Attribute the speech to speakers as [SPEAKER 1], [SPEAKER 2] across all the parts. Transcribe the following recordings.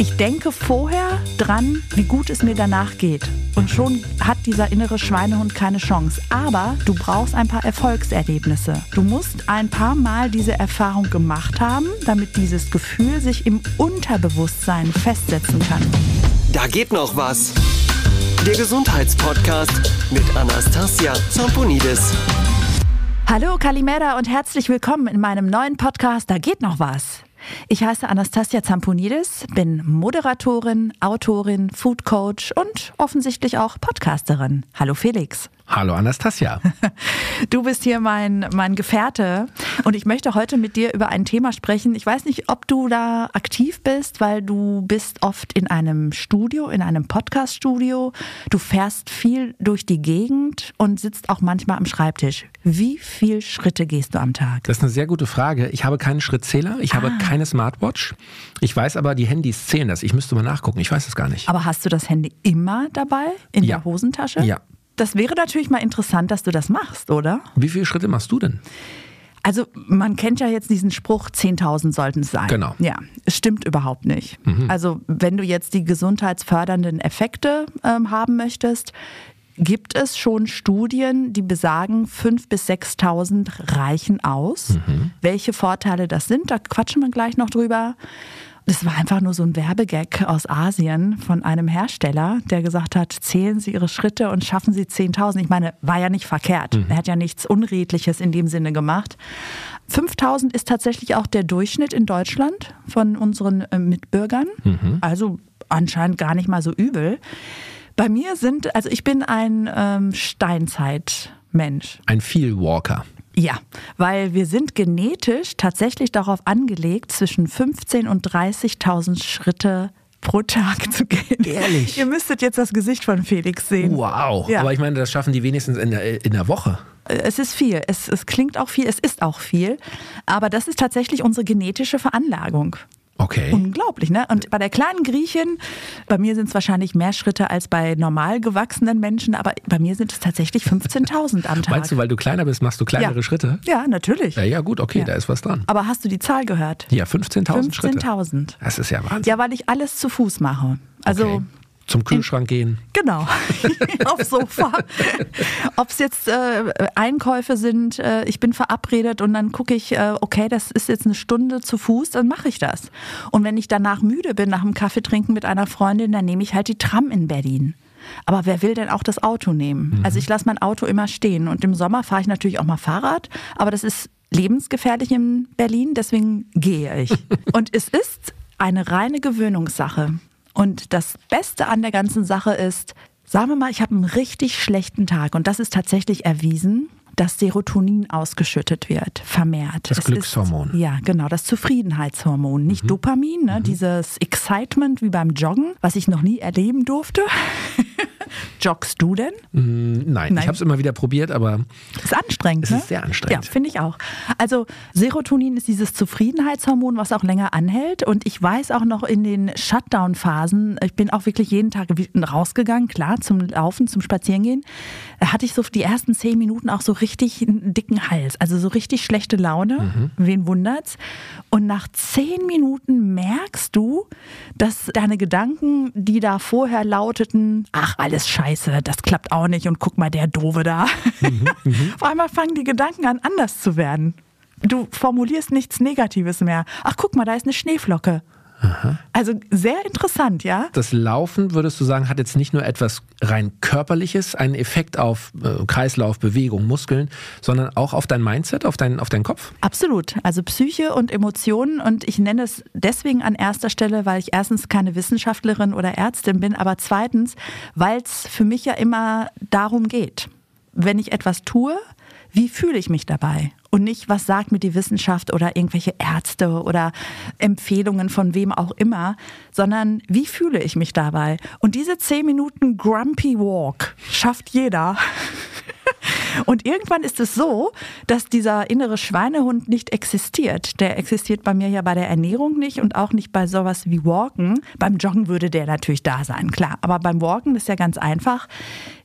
[SPEAKER 1] Ich denke vorher dran, wie gut es mir danach geht. Und schon hat dieser innere Schweinehund keine Chance. Aber du brauchst ein paar Erfolgserlebnisse. Du musst ein paar Mal diese Erfahrung gemacht haben, damit dieses Gefühl sich im Unterbewusstsein festsetzen kann.
[SPEAKER 2] Da geht noch was. Der Gesundheitspodcast mit Anastasia Zamponidis.
[SPEAKER 1] Hallo Kalimera und herzlich willkommen in meinem neuen Podcast Da geht noch was. Ich heiße Anastasia Zamponidis, bin Moderatorin, Autorin, Food Coach und offensichtlich auch Podcasterin. Hallo Felix.
[SPEAKER 3] Hallo Anastasia.
[SPEAKER 1] Du bist hier mein, mein Gefährte und ich möchte heute mit dir über ein Thema sprechen. Ich weiß nicht, ob du da aktiv bist, weil du bist oft in einem Studio, in einem Podcaststudio. Du fährst viel durch die Gegend und sitzt auch manchmal am Schreibtisch. Wie viele Schritte gehst du am Tag?
[SPEAKER 3] Das ist eine sehr gute Frage. Ich habe keinen Schrittzähler, ich ah. habe keine Smartwatch. Ich weiß aber, die Handys zählen das. Ich müsste mal nachgucken, ich weiß es gar nicht.
[SPEAKER 1] Aber hast du das Handy immer dabei in
[SPEAKER 3] ja.
[SPEAKER 1] der Hosentasche?
[SPEAKER 3] Ja.
[SPEAKER 1] Das wäre natürlich mal interessant, dass du das machst, oder?
[SPEAKER 3] Wie viele Schritte machst du denn?
[SPEAKER 1] Also man kennt ja jetzt diesen Spruch, 10.000 sollten es sein.
[SPEAKER 3] Genau.
[SPEAKER 1] Ja, es stimmt überhaupt nicht. Mhm. Also wenn du jetzt die gesundheitsfördernden Effekte ähm, haben möchtest, gibt es schon Studien, die besagen, 5.000 bis 6.000 reichen aus. Mhm. Welche Vorteile das sind, da quatschen wir gleich noch drüber. Das war einfach nur so ein Werbegag aus Asien von einem Hersteller, der gesagt hat, zählen Sie Ihre Schritte und schaffen Sie 10.000. Ich meine, war ja nicht verkehrt. Mhm. Er hat ja nichts Unredliches in dem Sinne gemacht. 5000 ist tatsächlich auch der Durchschnitt in Deutschland von unseren äh, Mitbürgern. Mhm. Also anscheinend gar nicht mal so übel. Bei mir sind, also ich bin ein ähm, Steinzeitmensch.
[SPEAKER 3] Ein Vielwalker.
[SPEAKER 1] Ja, weil wir sind genetisch tatsächlich darauf angelegt, zwischen 15.000 und 30.000 Schritte pro Tag zu gehen.
[SPEAKER 3] Ehrlich?
[SPEAKER 1] Ihr müsstet jetzt das Gesicht von Felix sehen.
[SPEAKER 3] Wow. Ja. Aber ich meine, das schaffen die wenigstens in der, in der Woche.
[SPEAKER 1] Es ist viel. Es, es klingt auch viel. Es ist auch viel. Aber das ist tatsächlich unsere genetische Veranlagung.
[SPEAKER 3] Okay.
[SPEAKER 1] Unglaublich, ne? Und bei der kleinen Griechin, bei mir sind es wahrscheinlich mehr Schritte als bei normal gewachsenen Menschen, aber bei mir sind es tatsächlich 15.000 am Tag.
[SPEAKER 3] Meinst du, weil du kleiner bist, machst du kleinere
[SPEAKER 1] ja.
[SPEAKER 3] Schritte?
[SPEAKER 1] Ja, natürlich.
[SPEAKER 3] Ja, ja gut, okay, ja. da ist was dran.
[SPEAKER 1] Aber hast du die Zahl gehört?
[SPEAKER 3] Ja, 15.000 15 Schritte.
[SPEAKER 1] 15.000.
[SPEAKER 3] Das ist ja Wahnsinn.
[SPEAKER 1] Ja, weil ich alles zu Fuß mache. Also okay.
[SPEAKER 3] Zum Kühlschrank gehen.
[SPEAKER 1] Genau, aufs Sofa. Ob es jetzt äh, Einkäufe sind, äh, ich bin verabredet und dann gucke ich, äh, okay, das ist jetzt eine Stunde zu Fuß, dann mache ich das. Und wenn ich danach müde bin, nach dem Kaffee trinken mit einer Freundin, dann nehme ich halt die Tram in Berlin. Aber wer will denn auch das Auto nehmen? Mhm. Also ich lasse mein Auto immer stehen und im Sommer fahre ich natürlich auch mal Fahrrad, aber das ist lebensgefährlich in Berlin, deswegen gehe ich. und es ist eine reine Gewöhnungssache. Und das Beste an der ganzen Sache ist, sagen wir mal, ich habe einen richtig schlechten Tag. Und das ist tatsächlich erwiesen dass Serotonin ausgeschüttet wird, vermehrt.
[SPEAKER 3] Das es Glückshormon.
[SPEAKER 1] Ist, ja, genau, das Zufriedenheitshormon. Nicht mhm. Dopamin, ne, mhm. dieses Excitement wie beim Joggen, was ich noch nie erleben durfte. Joggst du denn?
[SPEAKER 3] Mm, nein, Nein. ich habe es immer wieder probiert, aber
[SPEAKER 1] ist anstrengend.
[SPEAKER 3] Es
[SPEAKER 1] ne?
[SPEAKER 3] ist sehr anstrengend.
[SPEAKER 1] Ja, finde ich auch. Also Serotonin ist dieses Zufriedenheitshormon, was auch länger anhält. Und ich weiß auch noch in den Shutdown-Phasen, ich bin auch wirklich jeden Tag rausgegangen, klar, zum Laufen, zum Spazierengehen, hatte ich so die ersten zehn Minuten auch so richtig einen dicken Hals, also so richtig schlechte Laune. Mhm. Wen wundert's? Und nach zehn Minuten merkst du, dass deine Gedanken, die da vorher lauteten, ach, alles scheiße, das klappt auch nicht und guck mal, der Dove da. Mhm, mhm. Auf einmal fangen die Gedanken an, anders zu werden. Du formulierst nichts Negatives mehr. Ach, guck mal, da ist eine Schneeflocke. Aha. Also sehr interessant, ja.
[SPEAKER 3] Das Laufen, würdest du sagen, hat jetzt nicht nur etwas rein körperliches, einen Effekt auf äh, Kreislauf, Bewegung, Muskeln, sondern auch auf dein Mindset, auf, dein, auf deinen Kopf?
[SPEAKER 1] Absolut. Also Psyche und Emotionen und ich nenne es deswegen an erster Stelle, weil ich erstens keine Wissenschaftlerin oder Ärztin bin, aber zweitens, weil es für mich ja immer darum geht. Wenn ich etwas tue, wie fühle ich mich dabei? Und nicht, was sagt mir die Wissenschaft oder irgendwelche Ärzte oder Empfehlungen von wem auch immer, sondern wie fühle ich mich dabei? Und diese zehn Minuten Grumpy Walk schafft jeder. Und irgendwann ist es so, dass dieser innere Schweinehund nicht existiert. Der existiert bei mir ja bei der Ernährung nicht und auch nicht bei sowas wie Walken. Beim Joggen würde der natürlich da sein, klar. Aber beim Walken ist ja ganz einfach.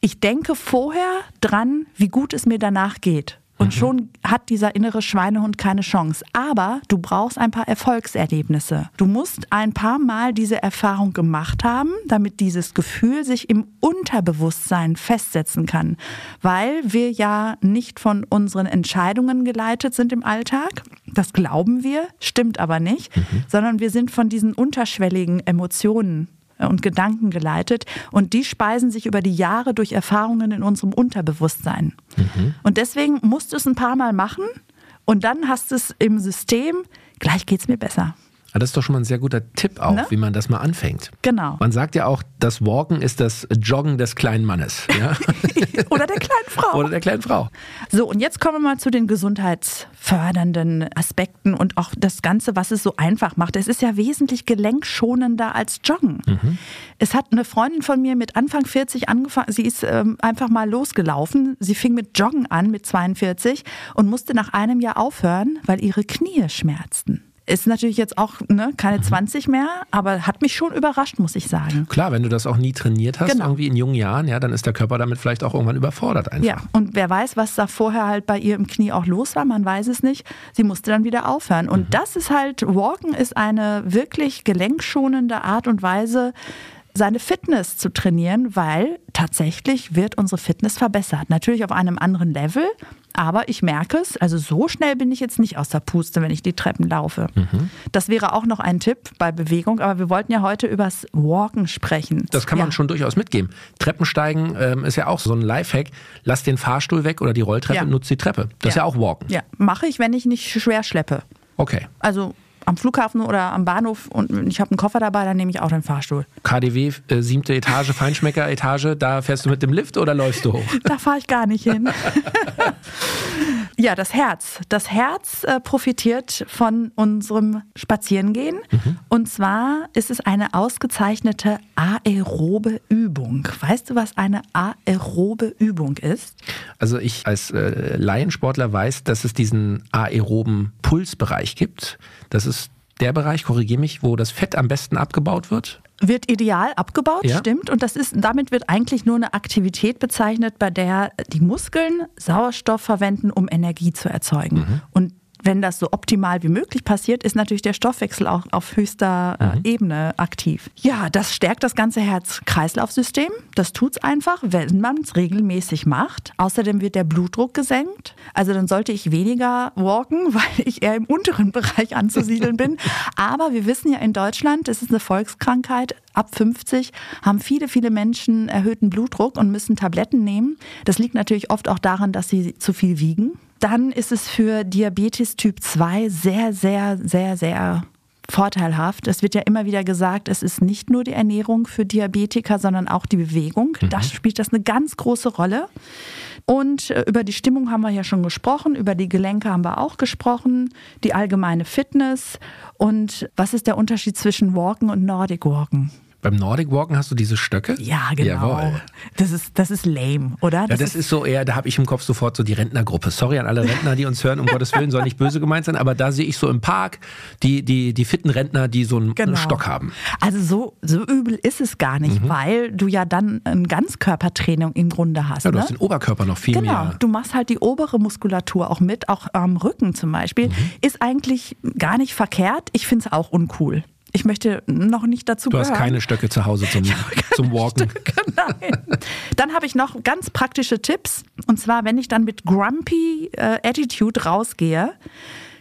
[SPEAKER 1] Ich denke vorher dran, wie gut es mir danach geht. Und schon hat dieser innere Schweinehund keine Chance. Aber du brauchst ein paar Erfolgserlebnisse. Du musst ein paar Mal diese Erfahrung gemacht haben, damit dieses Gefühl sich im Unterbewusstsein festsetzen kann. Weil wir ja nicht von unseren Entscheidungen geleitet sind im Alltag. Das glauben wir, stimmt aber nicht, mhm. sondern wir sind von diesen unterschwelligen Emotionen und Gedanken geleitet und die speisen sich über die Jahre durch Erfahrungen in unserem Unterbewusstsein. Mhm. Und deswegen musst du es ein paar Mal machen und dann hast du es im System, gleich geht es mir besser.
[SPEAKER 3] Aber das ist doch schon mal ein sehr guter Tipp auch, ne? wie man das mal anfängt.
[SPEAKER 1] Genau.
[SPEAKER 3] Man sagt ja auch, das Walken ist das Joggen des kleinen Mannes. Ja?
[SPEAKER 1] Oder der kleinen Frau.
[SPEAKER 3] Oder der kleinen Frau.
[SPEAKER 1] So, und jetzt kommen wir mal zu den gesundheitsfördernden Aspekten und auch das Ganze, was es so einfach macht. Es ist ja wesentlich gelenkschonender als Joggen. Mhm. Es hat eine Freundin von mir mit Anfang 40 angefangen, sie ist ähm, einfach mal losgelaufen. Sie fing mit Joggen an mit 42 und musste nach einem Jahr aufhören, weil ihre Knie schmerzten. Ist natürlich jetzt auch ne, keine 20 mhm. mehr, aber hat mich schon überrascht, muss ich sagen.
[SPEAKER 3] Klar, wenn du das auch nie trainiert hast, genau. irgendwie in jungen Jahren, ja, dann ist der Körper damit vielleicht auch irgendwann überfordert einfach.
[SPEAKER 1] Ja, und wer weiß, was da vorher halt bei ihr im Knie auch los war, man weiß es nicht. Sie musste dann wieder aufhören. Und mhm. das ist halt, Walken ist eine wirklich gelenkschonende Art und Weise, seine Fitness zu trainieren, weil tatsächlich wird unsere Fitness verbessert. Natürlich auf einem anderen Level, aber ich merke es, also so schnell bin ich jetzt nicht aus der Puste, wenn ich die Treppen laufe. Mhm. Das wäre auch noch ein Tipp bei Bewegung, aber wir wollten ja heute übers Walken sprechen.
[SPEAKER 3] Das kann man
[SPEAKER 1] ja.
[SPEAKER 3] schon durchaus mitgeben. Treppensteigen ähm, ist ja auch so ein Lifehack. Lass den Fahrstuhl weg oder die Rolltreppe, ja. nutzt die Treppe. Das ja. ist ja auch Walken.
[SPEAKER 1] Ja, mache ich, wenn ich nicht schwer schleppe.
[SPEAKER 3] Okay.
[SPEAKER 1] Also am Flughafen oder am Bahnhof und ich habe einen Koffer dabei, dann nehme ich auch den Fahrstuhl.
[SPEAKER 3] KDW, äh, siebte Etage, Feinschmecker-Etage, da fährst du mit dem Lift oder läufst du hoch?
[SPEAKER 1] da fahre ich gar nicht hin. ja, das Herz. Das Herz äh, profitiert von unserem Spazierengehen. Mhm. Und zwar ist es eine ausgezeichnete aerobe Übung. Weißt du, was eine aerobe Übung ist?
[SPEAKER 3] Also ich als äh, Laiensportler weiß, dass es diesen aeroben Pulsbereich gibt. Das ist der Bereich, korrigiere mich, wo das Fett am besten abgebaut wird?
[SPEAKER 1] Wird ideal abgebaut, ja. stimmt. Und das ist, damit wird eigentlich nur eine Aktivität bezeichnet, bei der die Muskeln Sauerstoff verwenden, um Energie zu erzeugen. Mhm. Und wenn das so optimal wie möglich passiert, ist natürlich der Stoffwechsel auch auf höchster äh, mhm. Ebene aktiv. Ja, das stärkt das ganze Herz-Kreislauf-System. Das tut es einfach, wenn man es regelmäßig macht. Außerdem wird der Blutdruck gesenkt. Also dann sollte ich weniger walken, weil ich eher im unteren Bereich anzusiedeln bin. Aber wir wissen ja in Deutschland, es ist eine Volkskrankheit. Ab 50 haben viele, viele Menschen erhöhten Blutdruck und müssen Tabletten nehmen. Das liegt natürlich oft auch daran, dass sie zu viel wiegen dann ist es für Diabetes Typ 2 sehr, sehr, sehr, sehr vorteilhaft. Es wird ja immer wieder gesagt, es ist nicht nur die Ernährung für Diabetiker, sondern auch die Bewegung. Mhm. Das spielt das eine ganz große Rolle. Und äh, über die Stimmung haben wir ja schon gesprochen, über die Gelenke haben wir auch gesprochen, die allgemeine Fitness. Und was ist der Unterschied zwischen Walken und Nordic Walken?
[SPEAKER 3] Beim Nordic Walken hast du diese Stöcke?
[SPEAKER 1] Ja, genau. Jawohl. Das ist, das ist lame, oder?
[SPEAKER 3] Das ja, das ist, ist so eher, da habe ich im Kopf sofort so die Rentnergruppe. Sorry an alle Rentner, die uns hören, um Gottes Willen, soll nicht böse gemeint sein, aber da sehe ich so im Park die, die, die fitten Rentner, die so einen genau. Stock haben.
[SPEAKER 1] Also so, so übel ist es gar nicht, mhm. weil du ja dann ein Ganzkörpertraining im Grunde hast.
[SPEAKER 3] Ja, du
[SPEAKER 1] ne?
[SPEAKER 3] hast den Oberkörper noch viel
[SPEAKER 1] genau.
[SPEAKER 3] mehr.
[SPEAKER 1] Genau, du machst halt die obere Muskulatur auch mit, auch am Rücken zum Beispiel. Mhm. Ist eigentlich gar nicht verkehrt. Ich finde es auch uncool ich möchte noch nicht dazu
[SPEAKER 3] du
[SPEAKER 1] gehören.
[SPEAKER 3] Du hast keine Stöcke zu Hause zum, zum Walken. Stöcke,
[SPEAKER 1] nein. Dann habe ich noch ganz praktische Tipps. Und zwar, wenn ich dann mit Grumpy äh, Attitude rausgehe,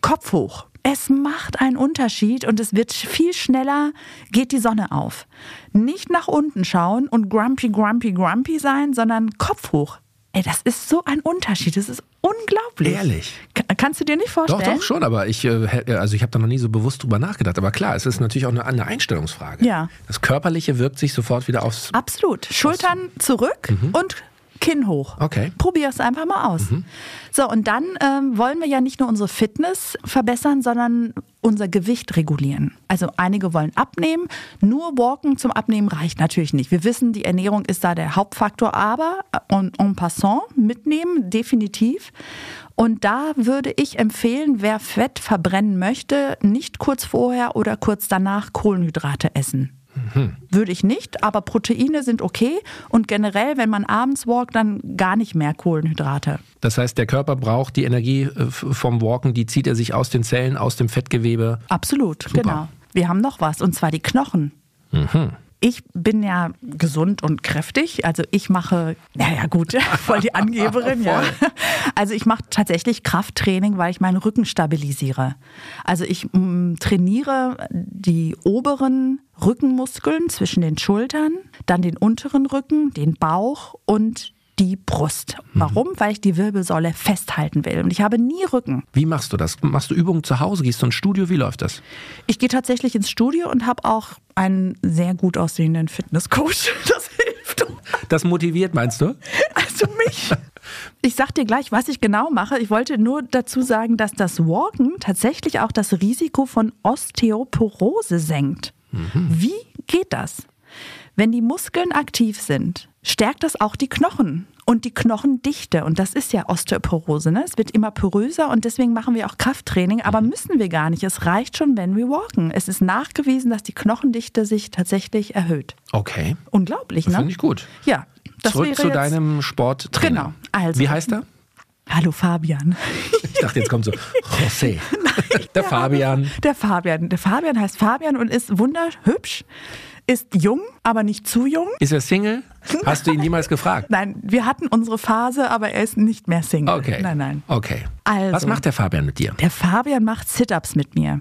[SPEAKER 1] Kopf hoch. Es macht einen Unterschied und es wird viel schneller, geht die Sonne auf. Nicht nach unten schauen und grumpy, grumpy, grumpy sein, sondern Kopf hoch. Ey, das ist so ein Unterschied. Das ist unglaublich.
[SPEAKER 3] Ehrlich.
[SPEAKER 1] kannst du dir nicht vorstellen?
[SPEAKER 3] Doch, doch, schon, aber ich, äh, also ich habe da noch nie so bewusst drüber nachgedacht. Aber klar, es ist natürlich auch eine, eine Einstellungsfrage.
[SPEAKER 1] Ja.
[SPEAKER 3] Das Körperliche wirkt sich sofort wieder aufs.
[SPEAKER 1] Absolut. Schultern zurück mhm. und Kinn hoch.
[SPEAKER 3] Okay.
[SPEAKER 1] Probier es einfach mal aus. Mhm. So, und dann ähm, wollen wir ja nicht nur unsere Fitness verbessern, sondern unser Gewicht regulieren. Also einige wollen abnehmen. Nur Walken zum Abnehmen reicht natürlich nicht. Wir wissen, die Ernährung ist da der Hauptfaktor, aber äh, en, en passant mitnehmen, definitiv. Und da würde ich empfehlen, wer Fett verbrennen möchte, nicht kurz vorher oder kurz danach Kohlenhydrate essen. Würde ich nicht, aber Proteine sind okay und generell, wenn man abends walkt, dann gar nicht mehr Kohlenhydrate.
[SPEAKER 3] Das heißt, der Körper braucht die Energie äh, vom Walken, die zieht er sich aus den Zellen, aus dem Fettgewebe.
[SPEAKER 1] Absolut, Super. genau. Wir haben noch was und zwar die Knochen. Mhm ich bin ja gesund und kräftig. Also ich mache, naja gut, voll die Angeberin, ja. Also ich mache tatsächlich Krafttraining, weil ich meinen Rücken stabilisiere. Also ich mm, trainiere die oberen Rückenmuskeln zwischen den Schultern, dann den unteren Rücken, den Bauch und die Brust. Warum? Mhm. Weil ich die Wirbelsäule festhalten will. Und ich habe nie Rücken.
[SPEAKER 3] Wie machst du das? Machst du Übungen zu Hause? Gehst du ins Studio? Wie läuft das?
[SPEAKER 1] Ich gehe tatsächlich ins Studio und habe auch einen sehr gut aussehenden Fitnesscoach. Das hilft.
[SPEAKER 3] Das motiviert, meinst du?
[SPEAKER 1] Also mich. Ich sag dir gleich, was ich genau mache. Ich wollte nur dazu sagen, dass das Walken tatsächlich auch das Risiko von Osteoporose senkt. Mhm. Wie geht das? Wenn die Muskeln aktiv sind, stärkt das auch die Knochen und die Knochendichte. Und das ist ja Osteoporose. Ne? Es wird immer poröser und deswegen machen wir auch Krafttraining, aber mhm. müssen wir gar nicht. Es reicht schon, wenn wir walken. Es ist nachgewiesen, dass die Knochendichte sich tatsächlich erhöht.
[SPEAKER 3] Okay.
[SPEAKER 1] Unglaublich,
[SPEAKER 3] das
[SPEAKER 1] ne?
[SPEAKER 3] Finde ich gut.
[SPEAKER 1] Ja.
[SPEAKER 3] Das Zurück zu deinem Sporttrainer.
[SPEAKER 1] Genau. Also,
[SPEAKER 3] Wie heißt er?
[SPEAKER 1] Hallo Fabian.
[SPEAKER 3] Ich dachte, jetzt kommt so José. Nein, der Fabian.
[SPEAKER 1] Der Fabian. Der Fabian heißt Fabian und ist wunderhübsch ist jung, aber nicht zu jung.
[SPEAKER 3] Ist er Single? Hast du ihn jemals gefragt?
[SPEAKER 1] Nein, wir hatten unsere Phase, aber er ist nicht mehr Single.
[SPEAKER 3] Okay.
[SPEAKER 1] Nein, nein.
[SPEAKER 3] Okay. Also, Was macht der Fabian mit dir?
[SPEAKER 1] Der Fabian macht Sit-Ups mit mir.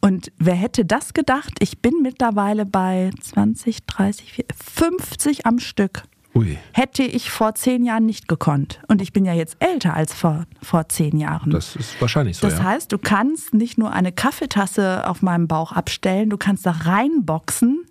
[SPEAKER 1] Und wer hätte das gedacht? Ich bin mittlerweile bei 20, 30, 50 am Stück. Ui. Hätte ich vor zehn Jahren nicht gekonnt. Und ich bin ja jetzt älter als vor, vor zehn Jahren.
[SPEAKER 3] Das ist wahrscheinlich so.
[SPEAKER 1] Das
[SPEAKER 3] ja.
[SPEAKER 1] heißt, du kannst nicht nur eine Kaffeetasse auf meinem Bauch abstellen, du kannst da reinboxen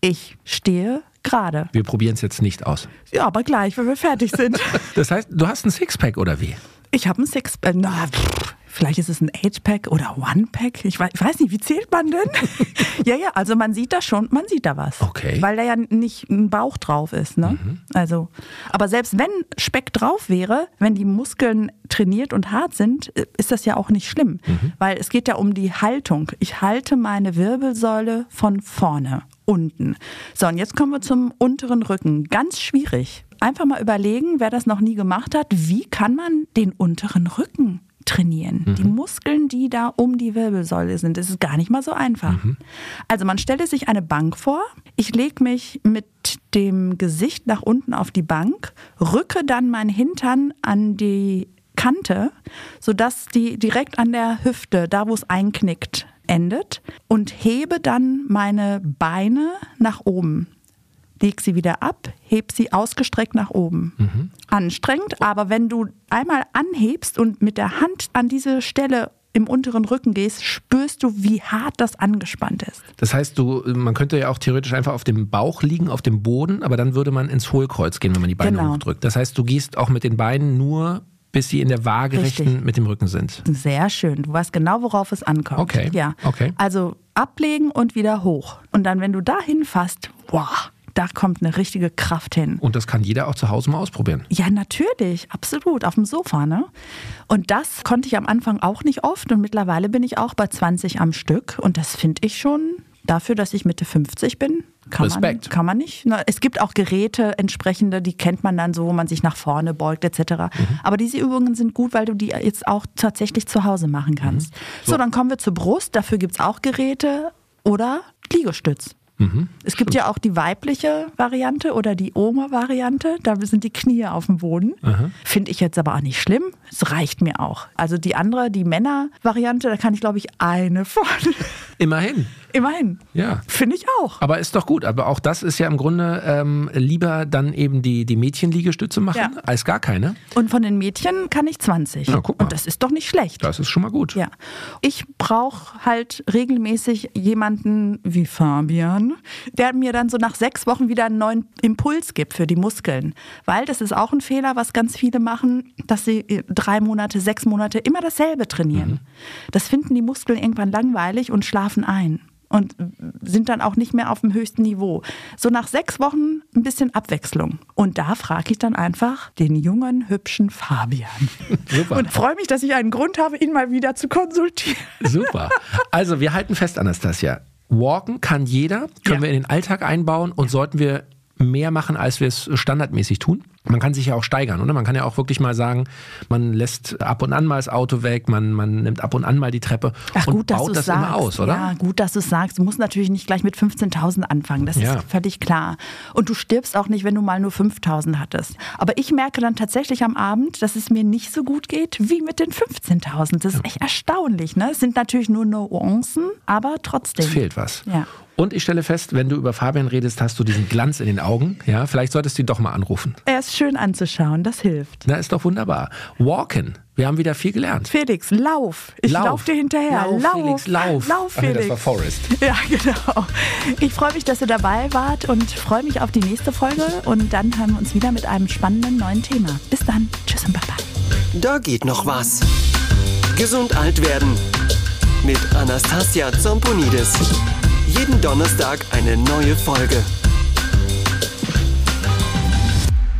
[SPEAKER 1] ich stehe gerade.
[SPEAKER 3] Wir probieren es jetzt nicht aus.
[SPEAKER 1] Ja, aber gleich, wenn wir fertig sind.
[SPEAKER 3] das heißt, du hast ein Sixpack oder wie?
[SPEAKER 1] Ich habe ein Sixpack. Na, pff, vielleicht ist es ein Eight-Pack oder One-Pack. Ich weiß, ich weiß nicht, wie zählt man denn? ja, ja, also man sieht da schon, man sieht da was.
[SPEAKER 3] Okay.
[SPEAKER 1] Weil da ja nicht ein Bauch drauf ist. Ne? Mhm. Also, aber selbst wenn Speck drauf wäre, wenn die Muskeln trainiert und hart sind, ist das ja auch nicht schlimm. Mhm. Weil es geht ja um die Haltung. Ich halte meine Wirbelsäule von vorne unten. So, und jetzt kommen wir zum unteren Rücken. Ganz schwierig. Einfach mal überlegen, wer das noch nie gemacht hat, wie kann man den unteren Rücken trainieren. Mhm. Die Muskeln, die da um die Wirbelsäule sind, das ist gar nicht mal so einfach. Mhm. Also man stelle sich eine Bank vor. Ich lege mich mit dem Gesicht nach unten auf die Bank, rücke dann mein Hintern an die Kante, sodass die direkt an der Hüfte, da wo es einknickt, endet und hebe dann meine Beine nach oben. Leg sie wieder ab, heb sie ausgestreckt nach oben. Mhm. Anstrengend, aber wenn du einmal anhebst und mit der Hand an diese Stelle im unteren Rücken gehst, spürst du, wie hart das angespannt ist.
[SPEAKER 3] Das heißt, du, man könnte ja auch theoretisch einfach auf dem Bauch liegen, auf dem Boden, aber dann würde man ins Hohlkreuz gehen, wenn man die Beine genau. hochdrückt. Das heißt, du gehst auch mit den Beinen nur bis sie in der waagerechten Richtig. mit dem Rücken sind.
[SPEAKER 1] Sehr schön. Du weißt genau, worauf es ankommt.
[SPEAKER 3] Okay.
[SPEAKER 1] Ja.
[SPEAKER 3] Okay.
[SPEAKER 1] Also ablegen und wieder hoch. Und dann, wenn du da hinfasst, wow, da kommt eine richtige Kraft hin.
[SPEAKER 3] Und das kann jeder auch zu Hause mal ausprobieren.
[SPEAKER 1] Ja, natürlich, absolut, auf dem Sofa. Ne? Und das konnte ich am Anfang auch nicht oft und mittlerweile bin ich auch bei 20 am Stück und das finde ich schon dafür, dass ich Mitte 50 bin, kann
[SPEAKER 3] Respekt.
[SPEAKER 1] Man, kann man nicht. Es gibt auch Geräte entsprechende, die kennt man dann so, wo man sich nach vorne beugt etc. Mhm. Aber diese Übungen sind gut, weil du die jetzt auch tatsächlich zu Hause machen kannst. Mhm. So. so. dann kommen wir zur Brust. Dafür gibt es auch Geräte oder Liegestütz. Mhm, es gibt stimmt. ja auch die weibliche Variante oder die Oma-Variante. Da sind die Knie auf dem Boden. Finde ich jetzt aber auch nicht schlimm. Es reicht mir auch. Also die andere, die Männer-Variante, da kann ich glaube ich eine von.
[SPEAKER 3] Immerhin.
[SPEAKER 1] Immerhin.
[SPEAKER 3] Ja.
[SPEAKER 1] Finde ich auch.
[SPEAKER 3] Aber ist doch gut. Aber auch das ist ja im Grunde ähm, lieber dann eben die, die Mädchenliegestütze machen ja. als gar keine.
[SPEAKER 1] Und von den Mädchen kann ich 20.
[SPEAKER 3] Na, guck mal.
[SPEAKER 1] Und das ist doch nicht schlecht.
[SPEAKER 3] Das ist schon mal gut.
[SPEAKER 1] Ja. Ich brauche halt regelmäßig jemanden wie Fabian, der mir dann so nach sechs Wochen wieder einen neuen Impuls gibt für die Muskeln. Weil das ist auch ein Fehler, was ganz viele machen, dass sie drei Monate, sechs Monate immer dasselbe trainieren. Mhm. Das finden die Muskeln irgendwann langweilig und schlafen ein und sind dann auch nicht mehr auf dem höchsten Niveau. So nach sechs Wochen ein bisschen Abwechslung. Und da frage ich dann einfach den jungen, hübschen Fabian. Super. Und freue mich, dass ich einen Grund habe, ihn mal wieder zu konsultieren.
[SPEAKER 3] Super. Also wir halten fest, Anastasia. Walken kann jeder, können ja. wir in den Alltag einbauen und sollten wir mehr machen, als wir es standardmäßig tun. Man kann sich ja auch steigern, oder? Man kann ja auch wirklich mal sagen, man lässt ab und an mal das Auto weg, man, man nimmt ab und an mal die Treppe
[SPEAKER 1] Ach,
[SPEAKER 3] und
[SPEAKER 1] gut,
[SPEAKER 3] baut das sagst. immer aus, oder?
[SPEAKER 1] Ja, gut, dass du es sagst. Du musst natürlich nicht gleich mit 15.000 anfangen, das ja. ist völlig klar. Und du stirbst auch nicht, wenn du mal nur 5.000 hattest. Aber ich merke dann tatsächlich am Abend, dass es mir nicht so gut geht wie mit den 15.000. Das ist echt erstaunlich. Ne? Es sind natürlich nur Nuancen, aber trotzdem.
[SPEAKER 3] Es fehlt was.
[SPEAKER 1] Ja.
[SPEAKER 3] Und ich stelle fest, wenn du über Fabian redest, hast du diesen Glanz in den Augen. Ja, vielleicht solltest du ihn doch mal anrufen.
[SPEAKER 1] Er ist schön anzuschauen, das hilft.
[SPEAKER 3] Na, ist doch wunderbar. Walken. Wir haben wieder viel gelernt.
[SPEAKER 1] Felix, lauf. Ich lauf, lauf dir hinterher.
[SPEAKER 3] Lauf, lauf, Felix, lauf.
[SPEAKER 1] Lauf, Felix.
[SPEAKER 3] Ach, das war Forrest.
[SPEAKER 1] Ja, genau. Ich freue mich, dass ihr dabei wart und freue mich auf die nächste Folge. Und dann hören wir uns wieder mit einem spannenden neuen Thema. Bis dann. Tschüss und bye bye.
[SPEAKER 2] Da geht noch was. Gesund alt werden. Mit Anastasia Zomponidis. Jeden Donnerstag eine neue Folge.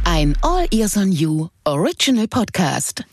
[SPEAKER 4] Ein All Ears on You Original Podcast.